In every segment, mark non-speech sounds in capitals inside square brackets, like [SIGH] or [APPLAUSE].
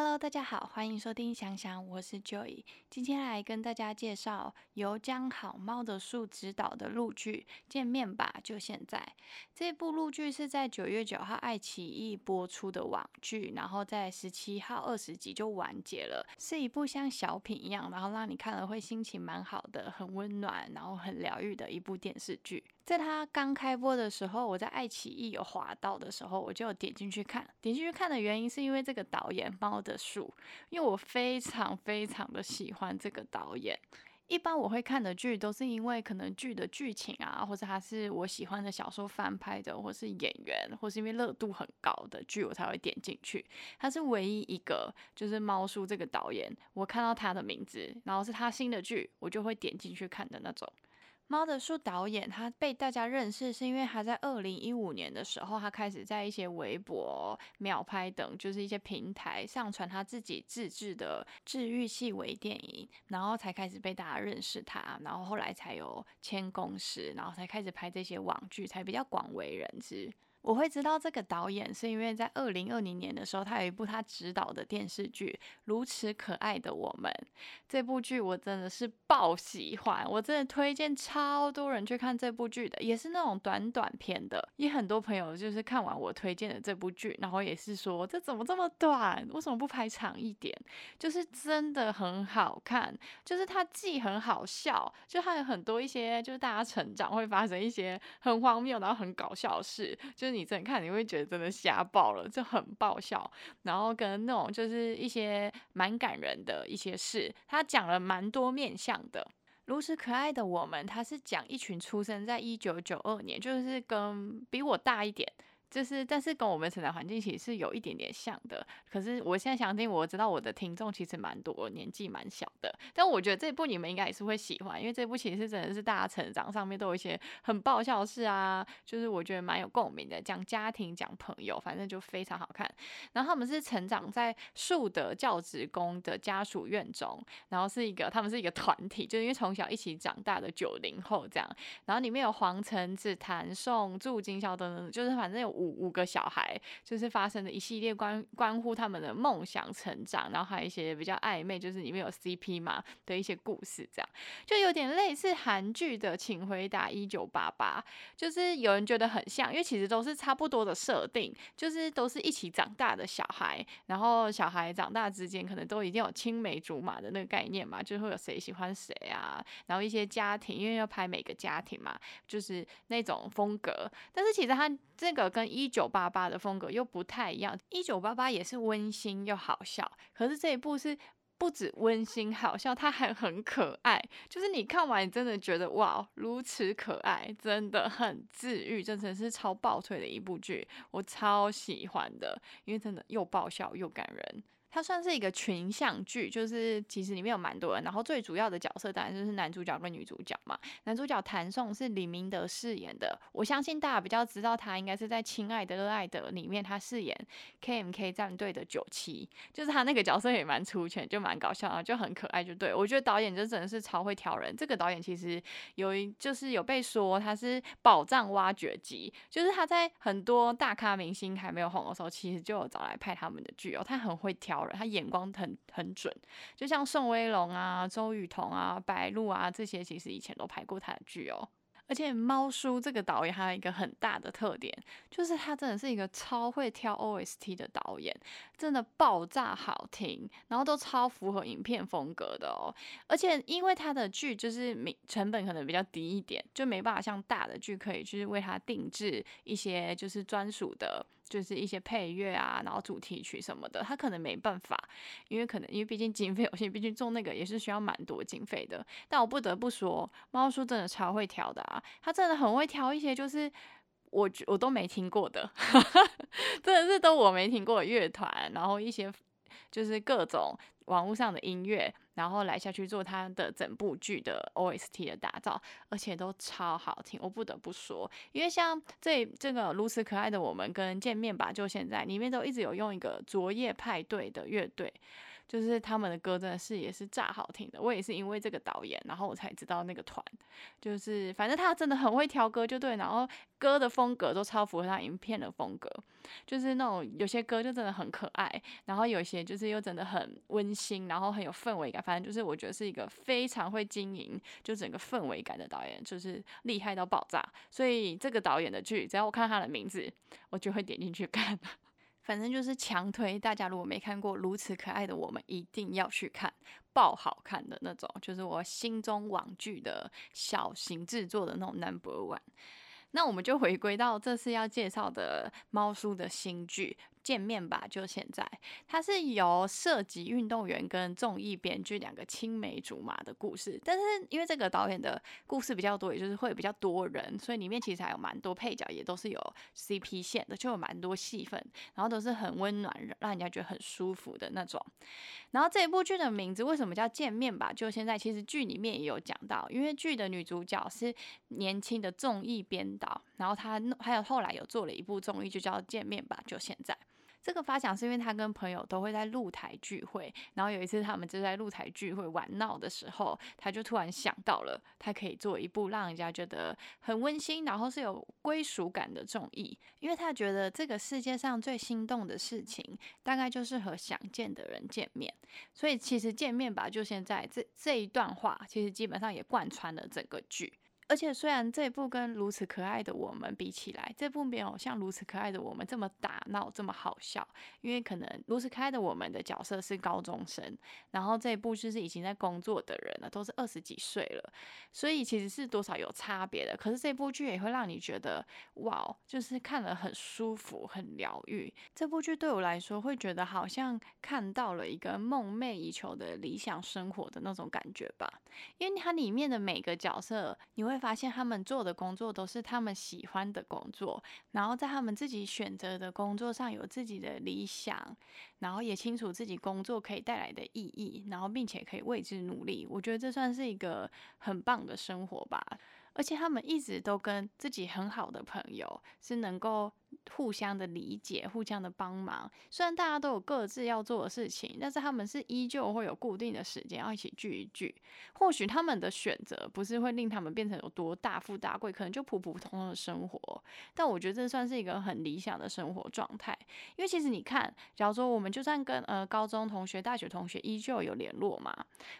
Hello，大家好，欢迎收听想想，我是 Joy。今天来跟大家介绍由江好猫的树指导的陆剧《见面吧，就现在》。这部陆剧是在九月九号爱奇艺播出的网剧，然后在十七号二十集就完结了，是一部像小品一样，然后让你看了会心情蛮好的，很温暖，然后很疗愈的一部电视剧。在它刚开播的时候，我在爱奇艺有滑到的时候，我就有点进去看。点进去看的原因是因为这个导演猫的树，因为我非常非常的喜欢这个导演。一般我会看的剧都是因为可能剧的剧情啊，或者它是我喜欢的小说翻拍的，或是演员，或是因为热度很高的剧，我才会点进去。他是唯一一个就是猫叔这个导演，我看到他的名字，然后是他新的剧，我就会点进去看的那种。猫的树导演，他被大家认识是因为他在二零一五年的时候，他开始在一些微博、秒拍等，就是一些平台上传他自己自制的治愈系微电影，然后才开始被大家认识他，然后后来才有签公司，然后才开始拍这些网剧，才比较广为人知。我会知道这个导演是因为在二零二零年的时候，他有一部他执导的电视剧《如此可爱的我们》。这部剧我真的是爆喜欢，我真的推荐超多人去看这部剧的，也是那种短短片的。也很多朋友就是看完我推荐的这部剧，然后也是说这怎么这么短？为什么不拍长一点？就是真的很好看，就是它既很好笑，就它有很多一些就是大家成长会发生一些很荒谬然后很搞笑的事，就是你真的看你会觉得真的瞎爆了，就很爆笑。然后跟那种就是一些蛮感人的一些事，他讲了蛮多面向的。如此可爱的我们，他是讲一群出生在一九九二年，就是跟比我大一点。就是，但是跟我们成长环境其实是有一点点像的。可是我现在想听，我知道我的听众其实蛮多，年纪蛮小的。但我觉得这部你们应该也是会喜欢，因为这部其实真的是大家成长上面都有一些很爆笑事啊，就是我觉得蛮有共鸣的，讲家庭、讲朋友，反正就非常好看。然后他们是成长在树德教职工的家属院中，然后是一个他们是一个团体，就是因为从小一起长大的九零后这样。然后里面有黄橙子、谭颂、祝金宵等等，就是反正有。五五个小孩，就是发生的一系列关关乎他们的梦想成长，然后还有一些比较暧昧，就是里面有 CP 嘛的一些故事，这样。就有点类似韩剧的《请回答一九八八》，就是有人觉得很像，因为其实都是差不多的设定，就是都是一起长大的小孩，然后小孩长大之间可能都一定有青梅竹马的那个概念嘛，就会有谁喜欢谁啊，然后一些家庭，因为要拍每个家庭嘛，就是那种风格，但是其实他这个跟一九八八的风格又不太一样，一九八八也是温馨又好笑，可是这一部是不止温馨好笑，它还很可爱，就是你看完你真的觉得哇，如此可爱，真的很治愈，真的是超爆推的一部剧，我超喜欢的，因为真的又爆笑又感人。它算是一个群像剧，就是其实里面有蛮多人，然后最主要的角色当然就是男主角跟女主角嘛。男主角谭颂是李明德饰演的，我相信大家比较知道他应该是在《亲爱的热爱的》里面，他饰演 KMK 战队的九七，就是他那个角色也蛮出圈，就蛮搞笑啊，就很可爱，就对我觉得导演就真的是超会挑人。这个导演其实有一就是有被说他是宝藏挖掘机，就是他在很多大咖明星还没有红的时候，其实就有找来拍他们的剧哦，他很会挑。他眼光很很准，就像宋威龙啊、周雨彤啊、白鹿啊这些，其实以前都拍过他的剧哦。而且猫叔这个导演还有一个很大的特点，就是他真的是一个超会挑 OST 的导演，真的爆炸好听，然后都超符合影片风格的哦。而且因为他的剧就是成本可能比较低一点，就没办法像大的剧可以就是为他定制一些就是专属的。就是一些配乐啊，然后主题曲什么的，他可能没办法，因为可能因为毕竟经费有限，毕竟做那个也是需要蛮多经费的。但我不得不说，猫叔真的超会挑的啊，他真的很会挑一些就是我我都没听过的，[LAUGHS] 真的是都我没听过的乐团，然后一些就是各种。网络上的音乐，然后来下去做他的整部剧的 OST 的打造，而且都超好听。我不得不说，因为像这这个如此可爱的我们跟见面吧，就现在里面都一直有用一个昨夜派对的乐队。就是他们的歌真的是也是炸好听的。我也是因为这个导演，然后我才知道那个团，就是反正他真的很会挑歌，就对，然后歌的风格都超符合他影片的风格，就是那种有些歌就真的很可爱，然后有些就是又真的很温馨，然后很有氛围感。反正就是我觉得是一个非常会经营就整个氛围感的导演，就是厉害到爆炸。所以这个导演的剧，只要我看他的名字，我就会点进去看。反正就是强推，大家如果没看过《如此可爱的我们》，一定要去看，爆好看的那种，就是我心中网剧的小型制作的那种 Number One。那我们就回归到这次要介绍的猫叔的新剧。见面吧，就现在。它是由涉及运动员跟综艺编剧两个青梅竹马的故事，但是因为这个导演的故事比较多，也就是会比较多人，所以里面其实还有蛮多配角，也都是有 CP 线的，就有蛮多戏份，然后都是很温暖，让人家觉得很舒服的那种。然后这一部剧的名字为什么叫见面吧？就现在，其实剧里面也有讲到，因为剧的女主角是年轻的综艺编导，然后她还有后来有做了一部综艺，就叫见面吧，就现在。这个发想是因为他跟朋友都会在露台聚会，然后有一次他们就在露台聚会玩闹的时候，他就突然想到了，他可以做一部让人家觉得很温馨，然后是有归属感的综艺，因为他觉得这个世界上最心动的事情，大概就是和想见的人见面，所以其实见面吧，就现在这这一段话，其实基本上也贯穿了整个剧。而且虽然这部跟如此可爱的我们比起来，这部没有像如此可爱的我们这么打闹这么好笑，因为可能如此可爱的我们的角色是高中生，然后这一部就是已经在工作的人了，都是二十几岁了，所以其实是多少有差别的。可是这部剧也会让你觉得哇，就是看了很舒服、很疗愈。这部剧对我来说会觉得好像看到了一个梦寐以求的理想生活的那种感觉吧，因为它里面的每个角色你会发现他们做的工作都是他们喜欢的工作，然后在他们自己选择的工作上有自己的理想，然后也清楚自己工作可以带来的意义，然后并且可以为之努力。我觉得这算是一个很棒的生活吧。而且他们一直都跟自己很好的朋友是能够互相的理解、互相的帮忙。虽然大家都有各自要做的事情，但是他们是依旧会有固定的时间要一起聚一聚。或许他们的选择不是会令他们变成有多大富大贵，可能就普普通通的生活。但我觉得这算是一个很理想的生活状态。因为其实你看，假如说我们就算跟呃高中同学、大学同学依旧有联络嘛，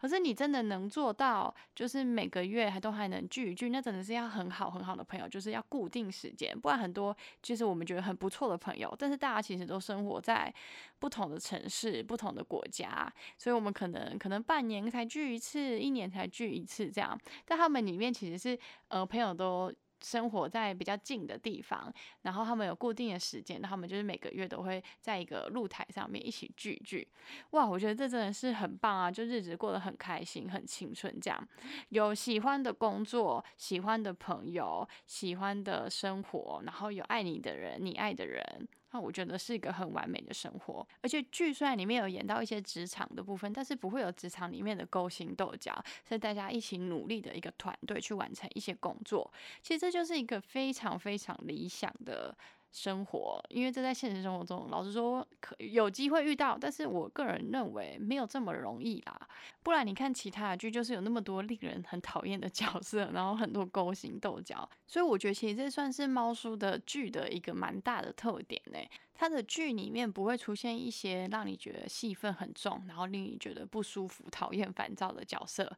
可是你真的能做到，就是每个月还都还能聚一聚，那？真的是要很好很好的朋友，就是要固定时间，不然很多就是我我们觉得很不错的朋友，但是大家其实都生活在不同的城市、不同的国家，所以我们可能可能半年才聚一次，一年才聚一次这样，但他们里面其实是呃朋友都。生活在比较近的地方，然后他们有固定的时间，他们就是每个月都会在一个露台上面一起聚聚。哇，我觉得这真的是很棒啊！就日子过得很开心，很青春，这样有喜欢的工作、喜欢的朋友、喜欢的生活，然后有爱你的人、你爱的人。那我觉得是一个很完美的生活，而且剧虽然里面有演到一些职场的部分，但是不会有职场里面的勾心斗角，是大家一起努力的一个团队去完成一些工作。其实这就是一个非常非常理想的。生活，因为这在现实生活中，老实说，可有机会遇到，但是我个人认为没有这么容易啦。不然你看其他的剧，就是有那么多令人很讨厌的 [LAUGHS] 角色，然后很多勾心斗角，所以我觉得其实这算是猫叔的剧的一个蛮大的特点呢。他的剧里面不会出现一些让你觉得戏份很重，然后令你觉得不舒服、讨厌、烦躁的角色。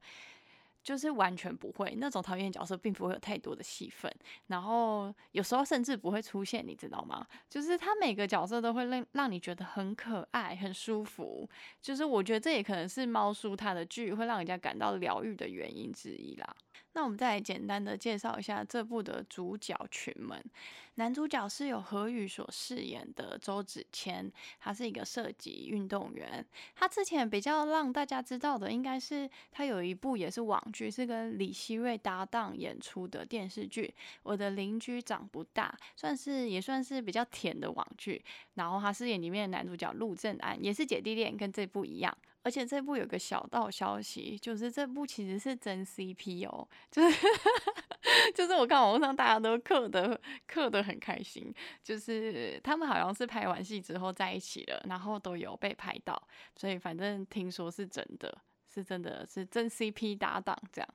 就是完全不会那种讨厌角色，并不会有太多的戏份，然后有时候甚至不会出现，你知道吗？就是他每个角色都会让让你觉得很可爱、很舒服。就是我觉得这也可能是猫叔他的剧会让人家感到疗愈的原因之一啦。那我们再来简单的介绍一下这部的主角群们。男主角是由何宇所饰演的周子谦，他是一个射击运动员。他之前比较让大家知道的，应该是他有一部也是网剧，是跟李希瑞搭档演出的电视剧《我的邻居长不大》，算是也算是比较甜的网剧。然后他饰演里面的男主角陆正安，也是姐弟恋，跟这部一样。而且这部有个小道消息，就是这部其实是真 CP 哦，就是 [LAUGHS] 就是我看网络上大家都刻的刻的很开心，就是他们好像是拍完戏之后在一起了，然后都有被拍到，所以反正听说是真的，是真的是真 CP 搭档这样。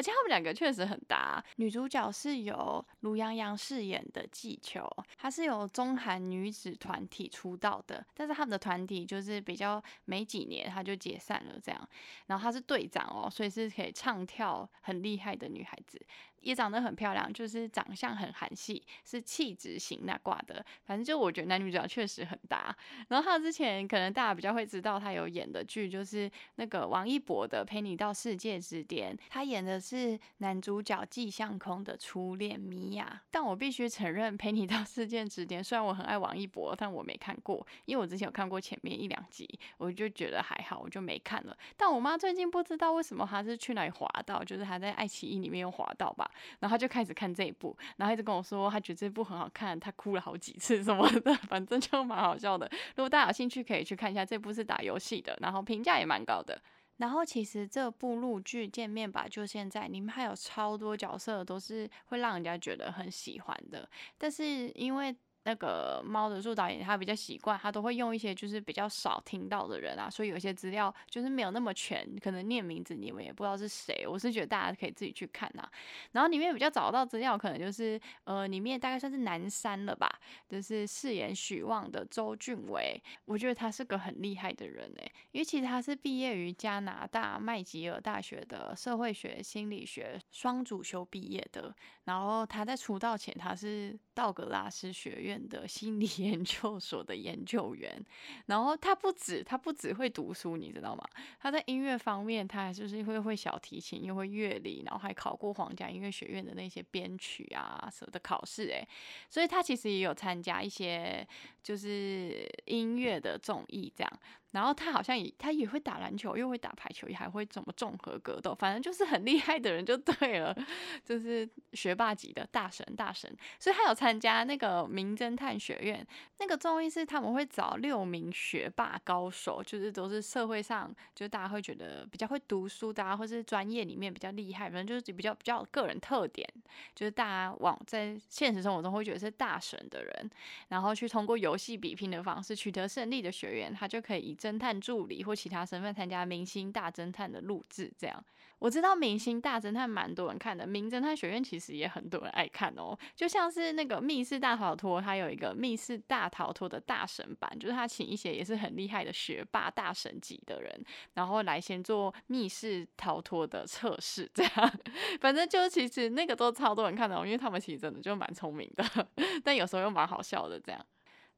而且他们两个确实很搭。女主角是由卢洋洋饰演的季秋，她是由中韩女子团体出道的，但是他们的团体就是比较没几年，她就解散了这样。然后她是队长哦，所以是可以唱跳很厉害的女孩子。也长得很漂亮，就是长相很韩系，是气质型那挂的。反正就我觉得男女主角确实很搭。然后他之前可能大家比较会知道他有演的剧，就是那个王一博的《陪你到世界之巅》，他演的是男主角季向空的初恋米娅。但我必须承认，《陪你到世界之巅》虽然我很爱王一博，但我没看过，因为我之前有看过前面一两集，我就觉得还好，我就没看了。但我妈最近不知道为什么她是去哪里滑到，就是她在爱奇艺里面有滑到吧。然后他就开始看这一部，然后一直跟我说他觉得这部很好看，他哭了好几次什么的，[LAUGHS] 反正就蛮好笑的。如果大家有兴趣，可以去看一下这部是打游戏的，然后评价也蛮高的。然后其实这部陆剧见面吧，就现在里面还有超多角色都是会让人家觉得很喜欢的，但是因为。那个猫的树导演他比较习惯，他都会用一些就是比较少听到的人啊，所以有些资料就是没有那么全，可能念名字你们也不知道是谁。我是觉得大家可以自己去看呐。然后里面比较找到资料，可能就是呃里面大概算是南山了吧，就是饰演许旺的周俊伟，我觉得他是个很厉害的人诶，因为其实他是毕业于加拿大麦吉尔大学的社会学心理学双主修毕业的，然后他在出道前他是道格拉斯学院。院的心理 [LAUGHS] 研究所的研究员，然后他不止他不只会读书，你知道吗？他在音乐方面，他还就是会会小提琴，又会乐理，然后还考过皇家音乐学院的那些编曲啊什么的考试，诶，所以他其实也有参加一些就是音乐的综艺这样。然后他好像也他也会打篮球，又会打排球，也还会怎么综合格斗，反正就是很厉害的人就对了，[LAUGHS] 就是学霸级的大神大神。所以他有参加那个名侦探学院那个综艺，是他们会找六名学霸高手，就是都是社会上就大家会觉得比较会读书的，或是专业里面比较厉害，反正就是比较比较个人特点，就是大家往在现实生活中会觉得是大神的人，然后去通过游戏比拼的方式取得胜利的学员，他就可以以侦探助理或其他身份参加《明星大侦探》的录制，这样我知道《明星大侦探》蛮多人看的，《名侦探学院》其实也很多人爱看哦。就像是那个《密室大逃脱》，它有一个《密室大逃脱》的大神版，就是他请一些也是很厉害的学霸大神级的人，然后来先做密室逃脱的测试，这样。[LAUGHS] 反正就其实那个都超多人看的，因为他们其实真的就蛮聪明的，[LAUGHS] 但有时候又蛮好笑的，这样。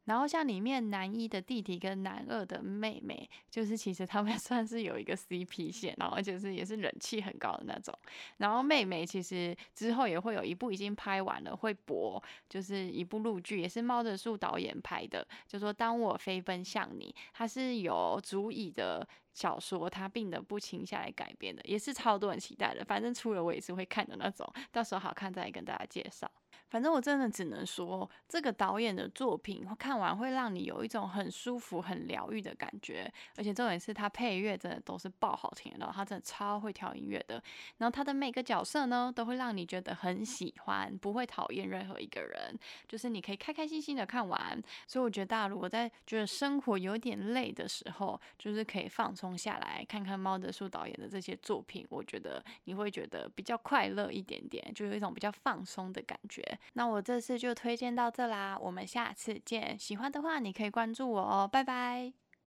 然后像里面男一的弟弟跟男二的妹妹，就是其实他们 [LAUGHS] 算是有一个 CP 线，然后就是也是人气很高的那种。然后妹妹其实之后也会有一部已经拍完了会播，就是一部录剧，也是猫的树导演拍的，就说当我飞奔向你，它是有足以的小说，他病得不轻下来改编的，也是超多人期待的。反正出了我也是会看的那种，到时候好看再来跟大家介绍。反正我真的只能说，这个导演的作品看完会让你有一种很舒服、很疗愈的感觉，而且重点是他配乐真的都是爆好听的，他真的超会调音乐的。然后他的每个角色呢，都会让你觉得很喜欢，不会讨厌任何一个人，就是你可以开开心心的看完。所以我觉得大家如果在觉得生活有点累的时候，就是可以放松下来看看猫德树导演的这些作品，我觉得你会觉得比较快乐一点点，就有一种比较放松的感觉。那我这次就推荐到这啦，我们下次见。喜欢的话，你可以关注我哦，拜拜。